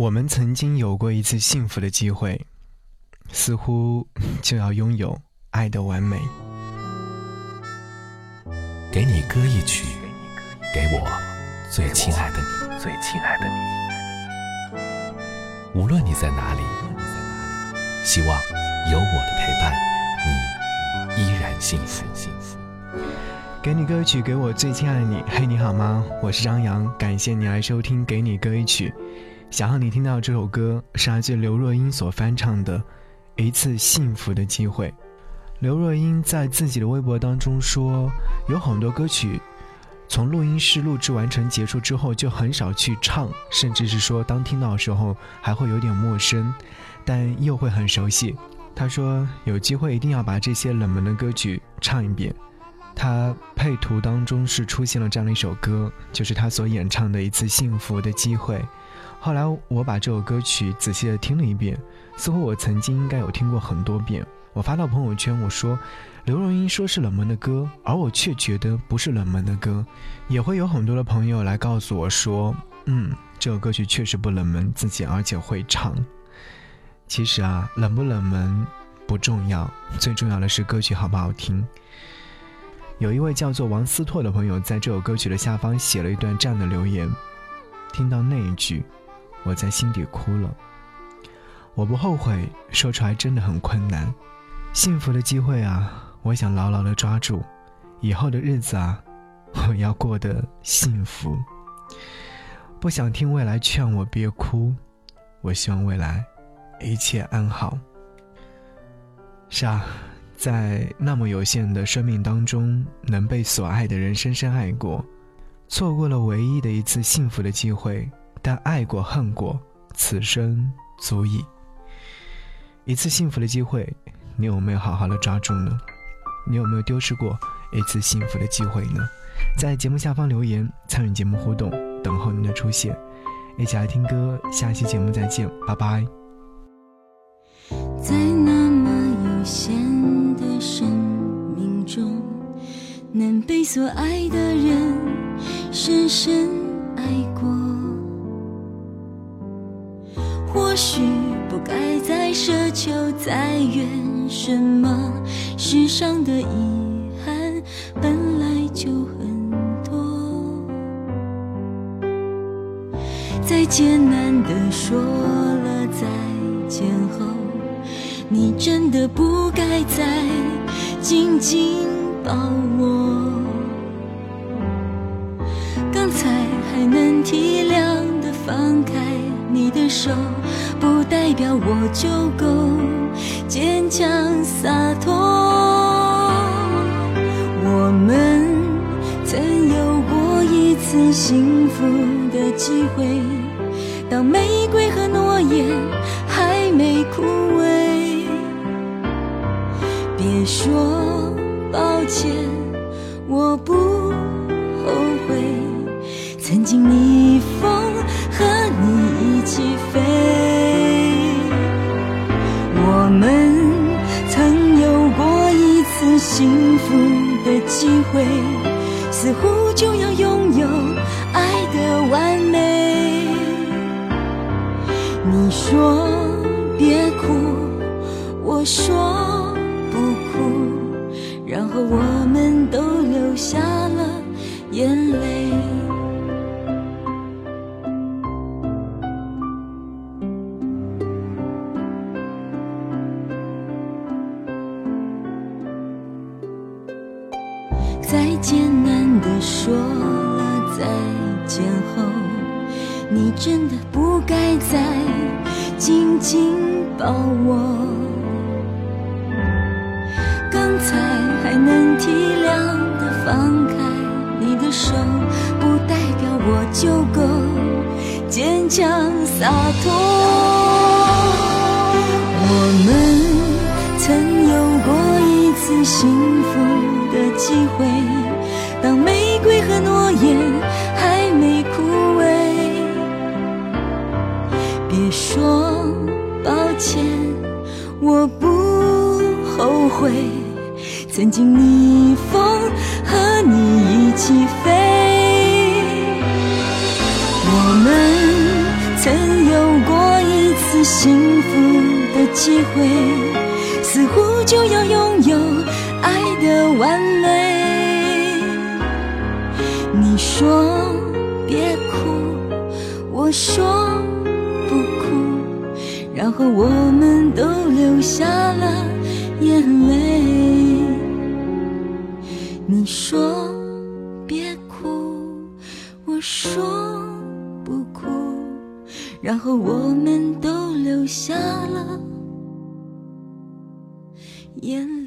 我们曾经有过一次幸福的机会，似乎就要拥有爱的完美。给你歌一曲，给我最亲爱的你，最亲爱的你。无论你在哪里，希望有我的陪伴，你依然幸福。给你歌曲，给我最亲爱的你。嘿，你好吗？我是张扬，感谢你来收听《给你歌一曲》。想让你听到这首歌是来自刘若英所翻唱的《一次幸福的机会》。刘若英在自己的微博当中说，有很多歌曲从录音室录制完成结束之后就很少去唱，甚至是说当听到的时候还会有点陌生，但又会很熟悉。她说有机会一定要把这些冷门的歌曲唱一遍。她配图当中是出现了这样的一首歌，就是她所演唱的《一次幸福的机会》。后来我把这首歌曲仔细的听了一遍，似乎我曾经应该有听过很多遍。我发到朋友圈，我说刘若英说是冷门的歌，而我却觉得不是冷门的歌。也会有很多的朋友来告诉我说，嗯，这首歌曲确实不冷门，自己而且会唱。其实啊，冷不冷门不重要，最重要的是歌曲好不好听。有一位叫做王思拓的朋友在这首歌曲的下方写了一段这样的留言，听到那一句。我在心底哭了，我不后悔，说出来真的很困难。幸福的机会啊，我想牢牢的抓住。以后的日子啊，我要过得幸福。不想听未来劝我别哭，我希望未来一切安好。是啊，在那么有限的生命当中，能被所爱的人深深爱过，错过了唯一的一次幸福的机会。但爱过恨过，此生足矣。一次幸福的机会，你有没有好好的抓住呢？你有没有丢失过一次幸福的机会呢？在节目下方留言，参与节目互动，等候您的出现。一起来听歌，下期节目再见，拜拜。在那么有限的生命中，能被所爱的人深深爱过。或许不该再奢求，再怨什么？世上的遗憾本来就很多。再艰难的说了再见后，你真的不该再紧紧抱我。刚才还能体谅你的手。不代表我就够坚强洒脱。我们曾有过一次幸福的机会，当玫瑰和诺言还没枯萎。别说抱歉，幸福的机会，似乎就要拥有爱的完美。你说别哭，我说不哭，然后我们都流下了眼泪。再艰难的说了再见后，你真的不该再紧紧抱我。刚才还能体谅的放开你的手，不代表我就够坚强洒脱。说抱歉，我不后悔，曾经逆风和你一起飞，我们曾有过一。次幸福的机会，似乎就要拥有爱的完美。你说别哭，我说，然后我们都流下了眼泪。你说别哭，我说不哭。然后我们都流下了眼泪。